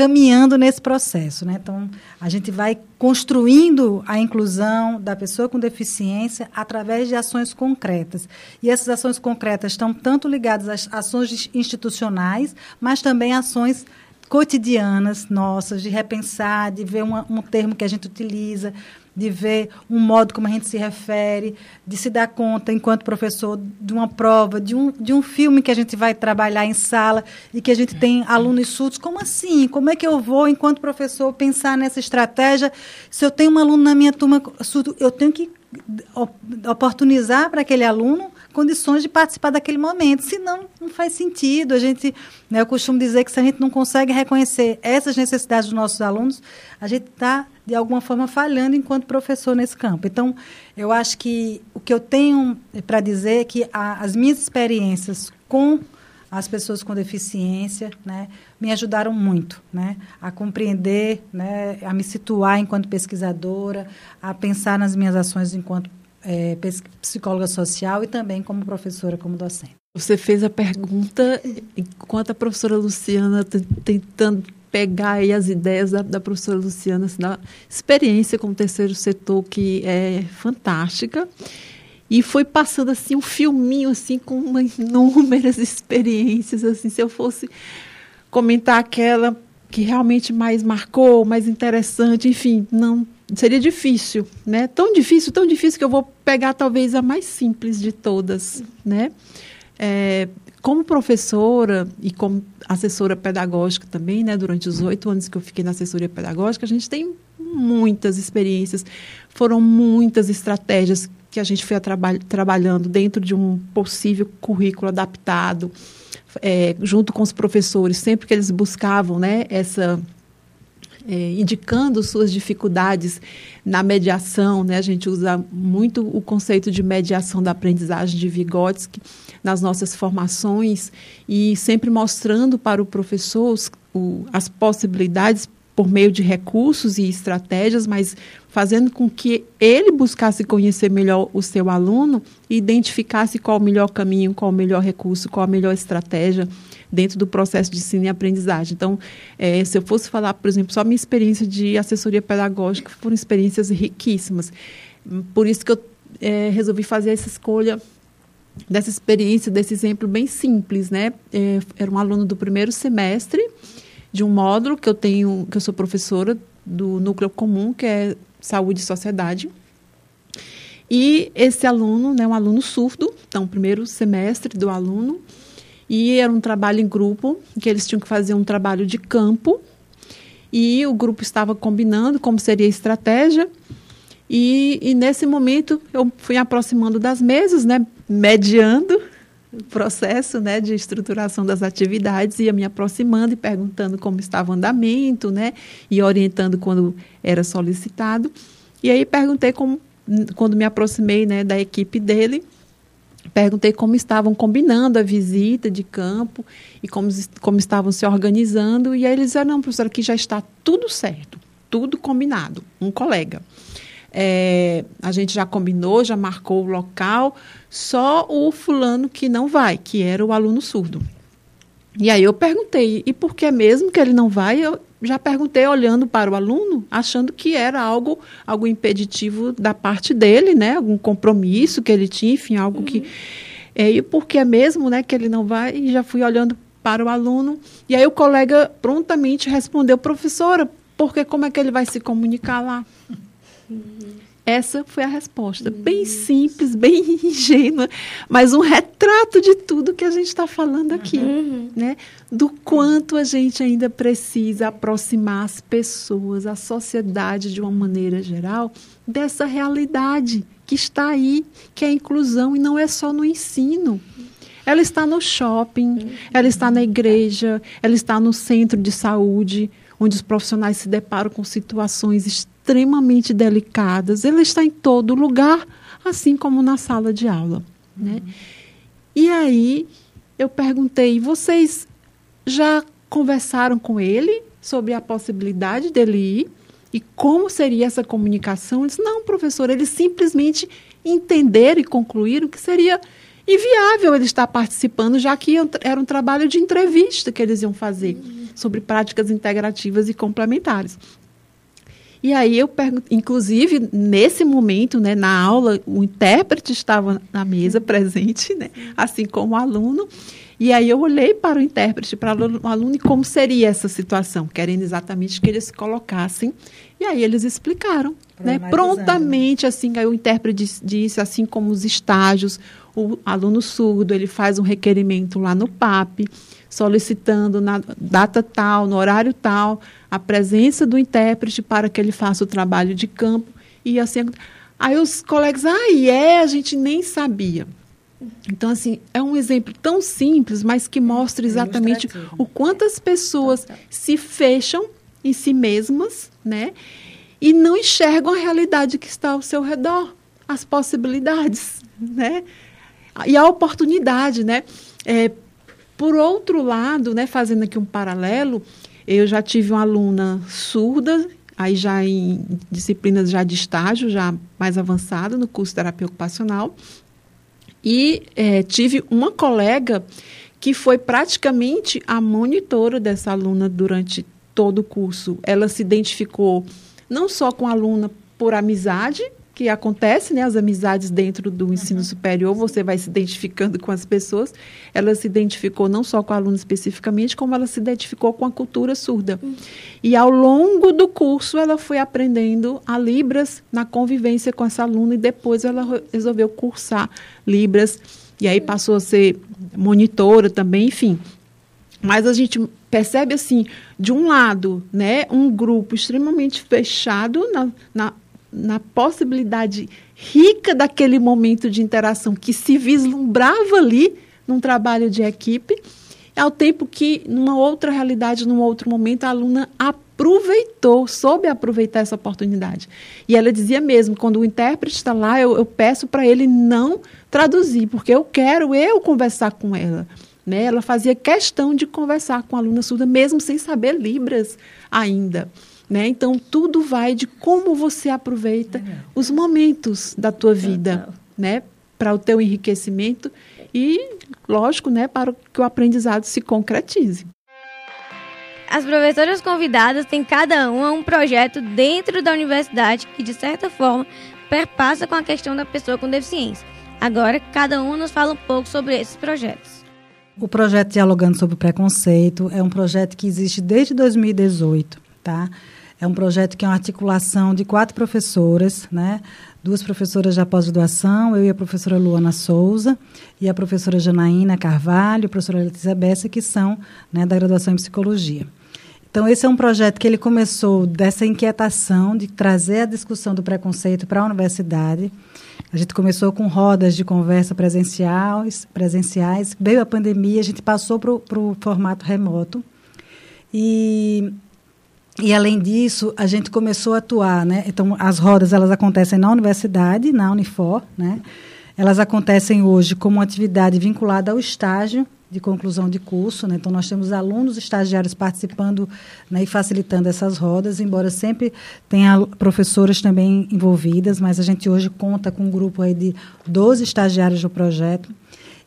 caminhando nesse processo. Né? Então, a gente vai construindo a inclusão da pessoa com deficiência através de ações concretas. E essas ações concretas estão tanto ligadas às ações institucionais, mas também ações cotidianas nossas, de repensar, de ver uma, um termo que a gente utiliza, de ver um modo como a gente se refere, de se dar conta, enquanto professor, de uma prova, de um, de um filme que a gente vai trabalhar em sala e que a gente tem alunos surdos. Como assim? Como é que eu vou, enquanto professor, pensar nessa estratégia? Se eu tenho um aluno na minha turma surdo, eu tenho que oportunizar para aquele aluno condições de participar daquele momento. Senão, não faz sentido. A gente, né, eu costumo dizer que se a gente não consegue reconhecer essas necessidades dos nossos alunos, a gente está, de alguma forma, falhando enquanto professor nesse campo. Então, eu acho que o que eu tenho para dizer é que a, as minhas experiências com as pessoas com deficiência, né, me ajudaram muito, né, a compreender, né, a me situar enquanto pesquisadora, a pensar nas minhas ações enquanto é, psicóloga social e também como professora, como docente. Você fez a pergunta enquanto a professora Luciana tentando pegar aí as ideias da, da professora Luciana, assim, da experiência com o terceiro setor que é fantástica e foi passando assim um filminho assim com inúmeras experiências assim se eu fosse comentar aquela que realmente mais marcou mais interessante enfim não seria difícil, né? Tão difícil, tão difícil que eu vou pegar talvez a mais simples de todas, né? É, como professora e como assessora pedagógica também, né? Durante os oito anos que eu fiquei na assessoria pedagógica, a gente tem muitas experiências, foram muitas estratégias que a gente foi traba trabalhando dentro de um possível currículo adaptado, é, junto com os professores, sempre que eles buscavam, né? Essa é, indicando suas dificuldades na mediação, né? A gente usa muito o conceito de mediação da aprendizagem de Vygotsky nas nossas formações e sempre mostrando para o professor os, o, as possibilidades por meio de recursos e estratégias, mas fazendo com que ele buscasse conhecer melhor o seu aluno e identificasse qual o melhor caminho, qual o melhor recurso, qual a melhor estratégia dentro do processo de ensino e aprendizagem. Então, é, se eu fosse falar, por exemplo, só minha experiência de assessoria pedagógica, foram experiências riquíssimas. Por isso que eu é, resolvi fazer essa escolha dessa experiência, desse exemplo bem simples, né? É, era um aluno do primeiro semestre de um módulo que eu tenho, que eu sou professora do núcleo comum, que é saúde e sociedade. E esse aluno, né, um aluno surdo, então, primeiro semestre do aluno, e era um trabalho em grupo, que eles tinham que fazer um trabalho de campo. E o grupo estava combinando como seria a estratégia. E, e nesse momento eu fui aproximando das mesas, né, mediando o processo né, de estruturação das atividades, ia me aproximando e perguntando como estava o andamento, né, e orientando quando era solicitado. E aí perguntei como, quando me aproximei né, da equipe dele, Perguntei como estavam combinando a visita de campo e como, como estavam se organizando. E aí eles disseram, não, professora, aqui já está tudo certo, tudo combinado. Um colega. É, a gente já combinou, já marcou o local, só o fulano que não vai, que era o aluno surdo. E aí eu perguntei, e por que mesmo que ele não vai? Eu já perguntei olhando para o aluno, achando que era algo, algo impeditivo da parte dele, né? Algum compromisso que ele tinha, enfim, algo uhum. que... É, e por que mesmo, né, que ele não vai? E já fui olhando para o aluno. E aí o colega prontamente respondeu, professora, porque como é que ele vai se comunicar lá? Uhum. Essa foi a resposta. Uhum. Bem simples, bem ingênua, mas um retrato de tudo que a gente está falando aqui. Uhum. Né? Do quanto a gente ainda precisa aproximar as pessoas, a sociedade de uma maneira geral, dessa realidade que está aí, que é a inclusão, e não é só no ensino. Ela está no shopping, uhum. ela está na igreja, ela está no centro de saúde, onde os profissionais se deparam com situações extremamente delicadas. Ele está em todo lugar, assim como na sala de aula. Né? Uhum. E aí eu perguntei: vocês já conversaram com ele sobre a possibilidade dele ir? E como seria essa comunicação? Eles, não, professor, eles simplesmente entenderam e concluíram que seria inviável ele estar participando, já que era um trabalho de entrevista que eles iam fazer sobre práticas integrativas e complementares. E aí eu pergunto, inclusive nesse momento, né, na aula, o intérprete estava na mesa presente, né, assim como o aluno. E aí eu olhei para o intérprete, para o aluno, e como seria essa situação, querendo exatamente que eles se colocassem. E aí eles explicaram, né, prontamente, assim, aí o intérprete disse, assim como os estágios, o aluno surdo, ele faz um requerimento lá no PAP, solicitando na data tal, no horário tal, a presença do intérprete para que ele faça o trabalho de campo. E assim, aí os colegas, ah, é, a gente nem sabia. Então, assim, é um exemplo tão simples, mas que mostra é exatamente o quanto as pessoas se fecham em si mesmas, né? E não enxergam a realidade que está ao seu redor, as possibilidades, né? E a oportunidade, né? É, por outro lado, né, fazendo aqui um paralelo, eu já tive uma aluna surda, aí já em disciplinas já de estágio, já mais avançada no curso de terapia ocupacional, e é, tive uma colega que foi praticamente a monitora dessa aluna durante todo o curso. Ela se identificou não só com a aluna por amizade, que acontece, né, as amizades dentro do ensino uhum. superior, você vai se identificando com as pessoas. Ela se identificou não só com a aluna especificamente, como ela se identificou com a cultura surda. Uhum. E ao longo do curso, ela foi aprendendo a Libras na convivência com essa aluna e depois ela resolveu cursar Libras e aí passou a ser monitora também, enfim. Mas a gente percebe assim, de um lado, né, um grupo extremamente fechado na, na na possibilidade rica daquele momento de interação que se vislumbrava ali num trabalho de equipe, ao tempo que, numa outra realidade, num outro momento, a aluna aproveitou, soube aproveitar essa oportunidade. E ela dizia mesmo, quando o intérprete está lá, eu, eu peço para ele não traduzir, porque eu quero eu conversar com ela. Né? Ela fazia questão de conversar com a aluna surda, mesmo sem saber Libras ainda. Né? Então, tudo vai de como você aproveita os momentos da tua vida, né? Para o teu enriquecimento e, lógico, né? Para que o aprendizado se concretize. As professoras convidadas têm cada uma um projeto dentro da universidade que, de certa forma, perpassa com a questão da pessoa com deficiência. Agora, cada uma nos fala um pouco sobre esses projetos. O projeto Dialogando sobre o Preconceito é um projeto que existe desde 2018, tá? É um projeto que é uma articulação de quatro professoras, né? Duas professoras de pós-graduação, eu e a professora Luana Souza, e a professora Janaína Carvalho, a professora Letícia Bessa, que são né, da graduação em psicologia. Então, esse é um projeto que ele começou dessa inquietação de trazer a discussão do preconceito para a universidade. A gente começou com rodas de conversa presenciais, presenciais. Veio a pandemia, a gente passou para o formato remoto. E e além disso, a gente começou a atuar, né? Então, as rodas elas acontecem na universidade, na Unifor, né? Elas acontecem hoje como atividade vinculada ao estágio de conclusão de curso, né? Então nós temos alunos estagiários participando né, e facilitando essas rodas, embora sempre tenha professoras também envolvidas, mas a gente hoje conta com um grupo aí de 12 estagiários do projeto.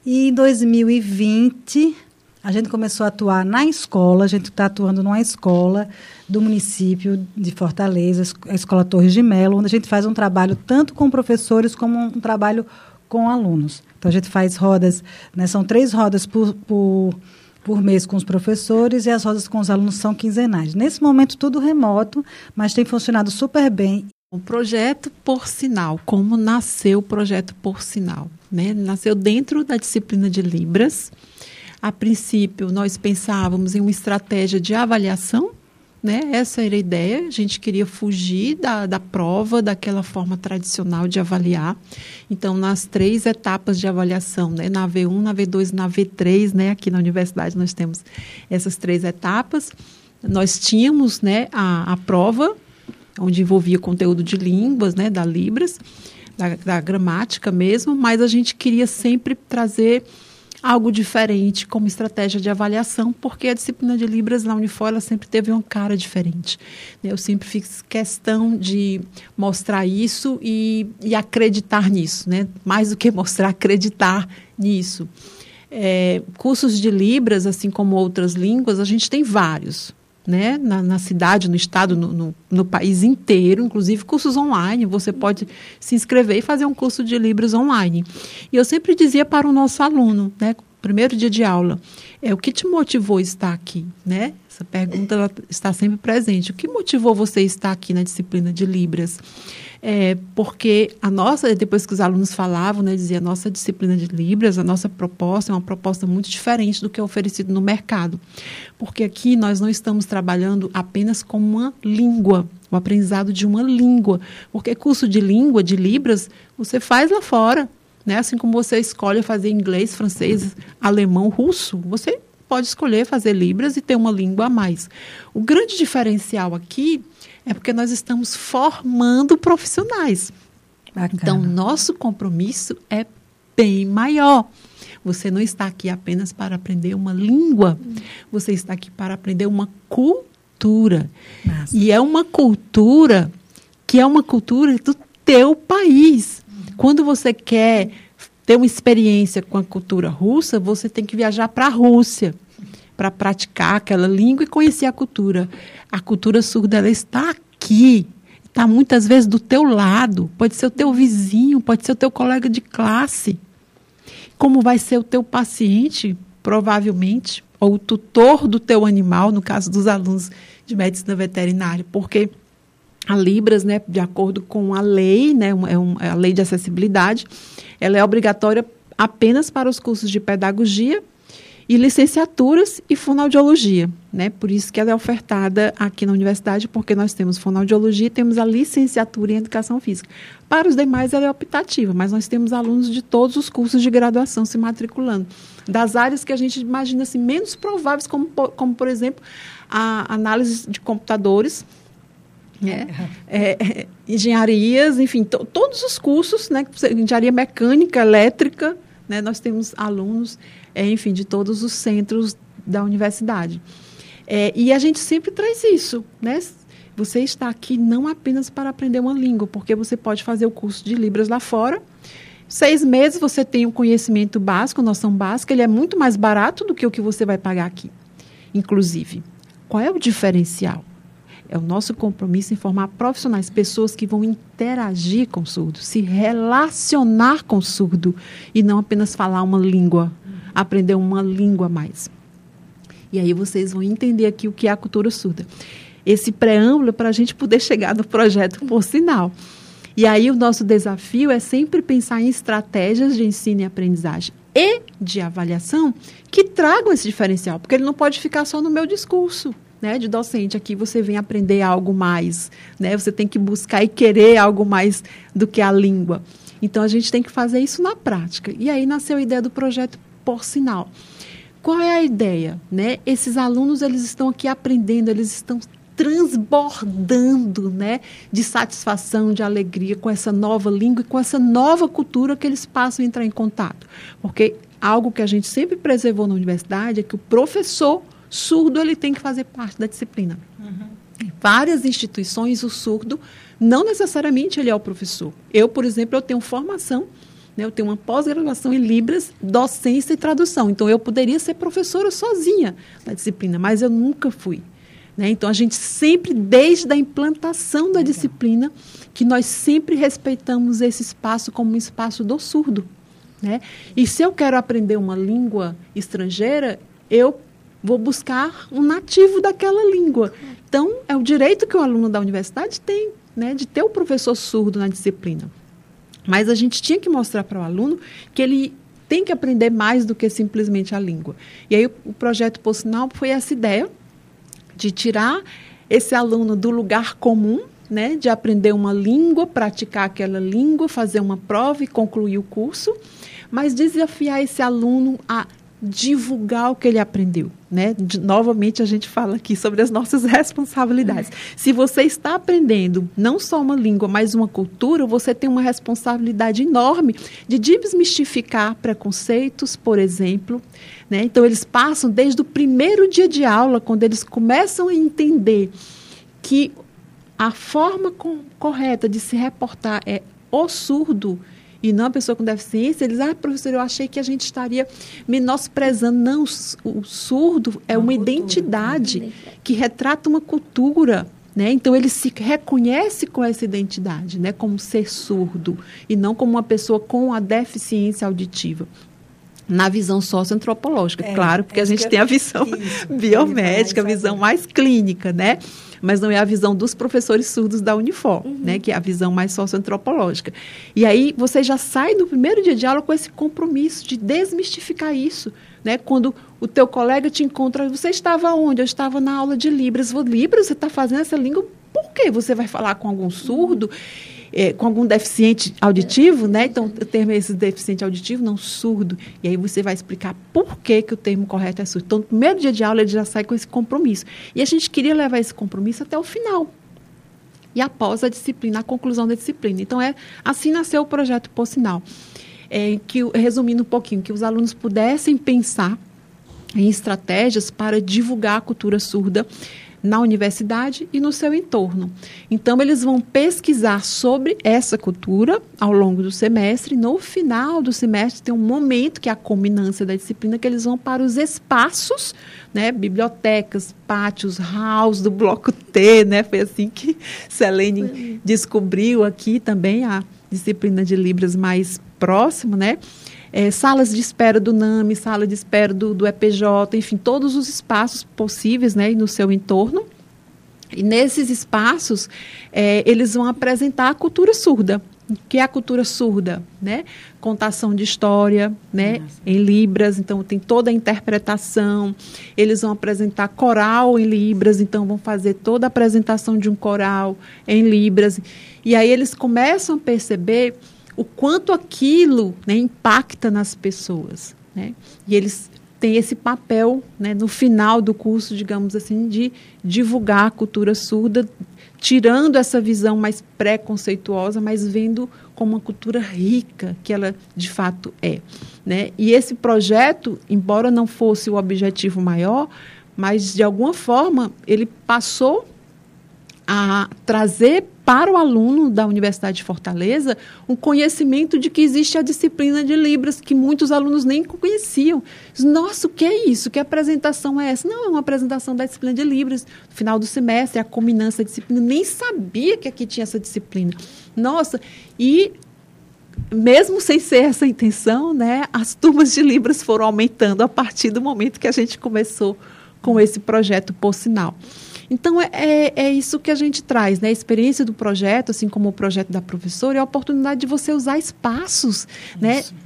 E em 2020 a gente começou a atuar na escola, a gente está atuando numa escola do município de Fortaleza, a Escola Torres de Melo, onde a gente faz um trabalho tanto com professores como um trabalho com alunos. Então, a gente faz rodas, né, são três rodas por, por, por mês com os professores e as rodas com os alunos são quinzenais. Nesse momento, tudo remoto, mas tem funcionado super bem. O projeto Por Sinal, como nasceu o projeto Por Sinal? Né? Nasceu dentro da disciplina de Libras, a princípio, nós pensávamos em uma estratégia de avaliação, né? Essa era a ideia. A gente queria fugir da, da prova, daquela forma tradicional de avaliar. Então, nas três etapas de avaliação, né? na V1, na V2 na V3, né? aqui na universidade nós temos essas três etapas. nós tínhamos né, a, a prova, onde envolvia conteúdo de línguas, né, da Libras, da, da gramática mesmo, mas a gente queria sempre trazer algo diferente como estratégia de avaliação, porque a disciplina de Libras na Unifor ela sempre teve uma cara diferente. Eu sempre fiz questão de mostrar isso e, e acreditar nisso, né? mais do que mostrar, acreditar nisso. É, cursos de Libras, assim como outras línguas, a gente tem vários né, na, na, cidade, no estado, no, no, no, país inteiro, inclusive cursos online. Você pode se inscrever e fazer um curso de Libras online. E eu sempre dizia para o nosso aluno, né, primeiro dia de aula, é o que te motivou a estar aqui, né? Essa pergunta está sempre presente. O que motivou você a estar aqui na disciplina de Libras? É, porque a nossa, depois que os alunos falavam, né, dizia a nossa disciplina de Libras, a nossa proposta é uma proposta muito diferente do que é oferecido no mercado. Porque aqui nós não estamos trabalhando apenas com uma língua, o aprendizado de uma língua. Porque curso de língua, de Libras, você faz lá fora. Né? Assim como você escolhe fazer inglês, francês, alemão, russo, você pode escolher fazer Libras e ter uma língua a mais. O grande diferencial aqui é porque nós estamos formando profissionais. Bacana. Então, nosso compromisso é bem maior. Você não está aqui apenas para aprender uma língua, você está aqui para aprender uma cultura. Nossa. E é uma cultura que é uma cultura do teu país. Quando você quer ter uma experiência com a cultura russa, você tem que viajar para a Rússia para praticar aquela língua e conhecer a cultura. A cultura surda ela está aqui, está muitas vezes do teu lado, pode ser o teu vizinho, pode ser o teu colega de classe. Como vai ser o teu paciente, provavelmente, ou o tutor do teu animal, no caso dos alunos de medicina veterinária, porque a Libras, né, de acordo com a lei, né, é, um, é a lei de acessibilidade, ela é obrigatória apenas para os cursos de pedagogia e licenciaturas e fonoaudiologia, né? Por isso que ela é ofertada aqui na universidade, porque nós temos fonoaudiologia e temos a licenciatura em educação física. Para os demais ela é optativa, mas nós temos alunos de todos os cursos de graduação se matriculando. Das áreas que a gente imagina assim, menos prováveis, como, como por exemplo, a análise de computadores, né? É, é, engenharias, enfim, to, todos os cursos, né? Engenharia mecânica, elétrica, né? Nós temos alunos é, enfim, de todos os centros da universidade. É, e a gente sempre traz isso, né? Você está aqui não apenas para aprender uma língua, porque você pode fazer o curso de Libras lá fora. Seis meses você tem um conhecimento básico, noção básica, ele é muito mais barato do que o que você vai pagar aqui. Inclusive, qual é o diferencial? É o nosso compromisso em formar profissionais, pessoas que vão interagir com o surdo, se relacionar com o surdo e não apenas falar uma língua aprender uma língua a mais. E aí vocês vão entender aqui o que é a cultura surda. Esse preâmbulo é para a gente poder chegar no projeto por sinal. E aí o nosso desafio é sempre pensar em estratégias de ensino e aprendizagem e de avaliação que tragam esse diferencial, porque ele não pode ficar só no meu discurso. Né, de docente, aqui você vem aprender algo mais, né? Você tem que buscar e querer algo mais do que a língua. Então a gente tem que fazer isso na prática. E aí nasceu a ideia do projeto por sinal. Qual é a ideia? Né? Esses alunos eles estão aqui aprendendo, eles estão transbordando né, de satisfação, de alegria com essa nova língua e com essa nova cultura que eles passam a entrar em contato. Porque algo que a gente sempre preservou na universidade é que o professor surdo ele tem que fazer parte da disciplina. Uhum. Em várias instituições, o surdo não necessariamente ele é o professor. Eu, por exemplo, eu tenho formação né? Eu tenho uma pós-graduação em Libras, docência e tradução. Então, eu poderia ser professora sozinha na disciplina, mas eu nunca fui. Né? Então, a gente sempre, desde a implantação da disciplina, que nós sempre respeitamos esse espaço como um espaço do surdo. Né? E se eu quero aprender uma língua estrangeira, eu vou buscar um nativo daquela língua. Então, é o direito que o aluno da universidade tem né, de ter o professor surdo na disciplina. Mas a gente tinha que mostrar para o aluno que ele tem que aprender mais do que simplesmente a língua. E aí o, projeto Pocinal foi essa ideia de tirar esse aluno do lugar comum, né, de aprender uma língua, praticar aquela língua, fazer uma prova e concluir o curso, mas desafiar esse aluno a divulgar o que ele aprendeu. Né? De, novamente a gente fala aqui sobre as nossas responsabilidades. Se você está aprendendo não só uma língua, mas uma cultura, você tem uma responsabilidade enorme de desmistificar preconceitos, por exemplo. Né? Então eles passam desde o primeiro dia de aula, quando eles começam a entender que a forma com, correta de se reportar é o surdo e não a pessoa com deficiência, eles, ah, professor, eu achei que a gente estaria menosprezando. Não, o surdo é uma, uma identidade que retrata uma cultura. Né? Então ele se reconhece com essa identidade, né? como ser surdo, e não como uma pessoa com a deficiência auditiva na visão socioantropológica, é, claro, porque é a gente tem a visão isso, biomédica, a visão mais clínica, né? Mas não é a visão dos professores surdos da Unifor, uhum. né? Que é a visão mais socioantropológica. E aí você já sai no primeiro dia de aula com esse compromisso de desmistificar isso, né? Quando o teu colega te encontra, você estava onde? Eu estava na aula de Libras. Libras, você está fazendo essa língua, por que você vai falar com algum surdo? Uhum é, com algum deficiente auditivo, né? Então, o termo é esse deficiente auditivo, não surdo. E aí você vai explicar por que, que o termo correto é surdo. Então, no primeiro dia de aula, ele já sai com esse compromisso. E a gente queria levar esse compromisso até o final. E após a disciplina, a conclusão da disciplina. Então, é assim nasceu o projeto Por Sinal. É, que, resumindo um pouquinho, que os alunos pudessem pensar em estratégias para divulgar a cultura surda na universidade e no seu entorno. Então, eles vão pesquisar sobre essa cultura ao longo do semestre. No final do semestre, tem um momento que é a culminância da disciplina, que eles vão para os espaços, né, bibliotecas, pátios, halls do bloco T, né? Foi assim que Selene descobriu aqui também a disciplina de Libras mais próximo, né? É, salas de espera do NAMI, sala de espera do, do EPJ, enfim, todos os espaços possíveis né, no seu entorno. E nesses espaços, é, eles vão apresentar a cultura surda. O que é a cultura surda? Né? Contação de história né? em Libras, então tem toda a interpretação. Eles vão apresentar coral em Libras, então vão fazer toda a apresentação de um coral em Libras. E aí eles começam a perceber o quanto aquilo né, impacta nas pessoas. Né? E eles têm esse papel né, no final do curso, digamos assim, de divulgar a cultura surda, tirando essa visão mais preconceituosa, mas vendo como uma cultura rica que ela de fato é. Né? E esse projeto, embora não fosse o objetivo maior, mas de alguma forma ele passou a trazer para o aluno da Universidade de Fortaleza um conhecimento de que existe a disciplina de Libras, que muitos alunos nem conheciam. Nossa, o que é isso? Que apresentação é essa? Não, é uma apresentação da disciplina de Libras. No final do semestre, a culminância da disciplina. Nem sabia que aqui tinha essa disciplina. Nossa, e mesmo sem ser essa intenção, né, as turmas de Libras foram aumentando a partir do momento que a gente começou com esse projeto por sinal. Então, é, é, é, isso que a gente traz, né? A experiência do projeto, assim como o projeto da professora, é a oportunidade de você usar espaços, né? isso. né?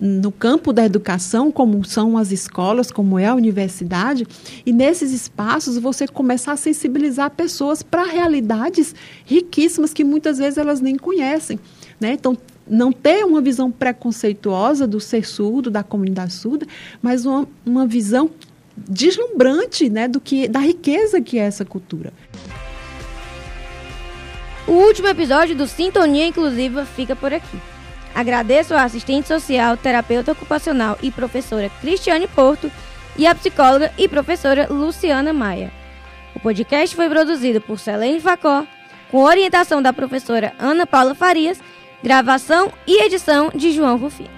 no campo da educação, como são as escolas, como é a universidade, e nesses espaços você começar a sensibilizar pessoas para realidades riquíssimas que muitas vezes elas nem conhecem. Né? Então, não ter uma visão preconceituosa do ser surdo, da comunidade surda, mas uma, uma visão deslumbrante né, do que, da riqueza que é essa cultura. O último episódio do Sintonia Inclusiva fica por aqui. Agradeço à assistente social, terapeuta ocupacional e professora Cristiane Porto e à psicóloga e professora Luciana Maia. O podcast foi produzido por Selene Facó, com orientação da professora Ana Paula Farias, gravação e edição de João Rufino.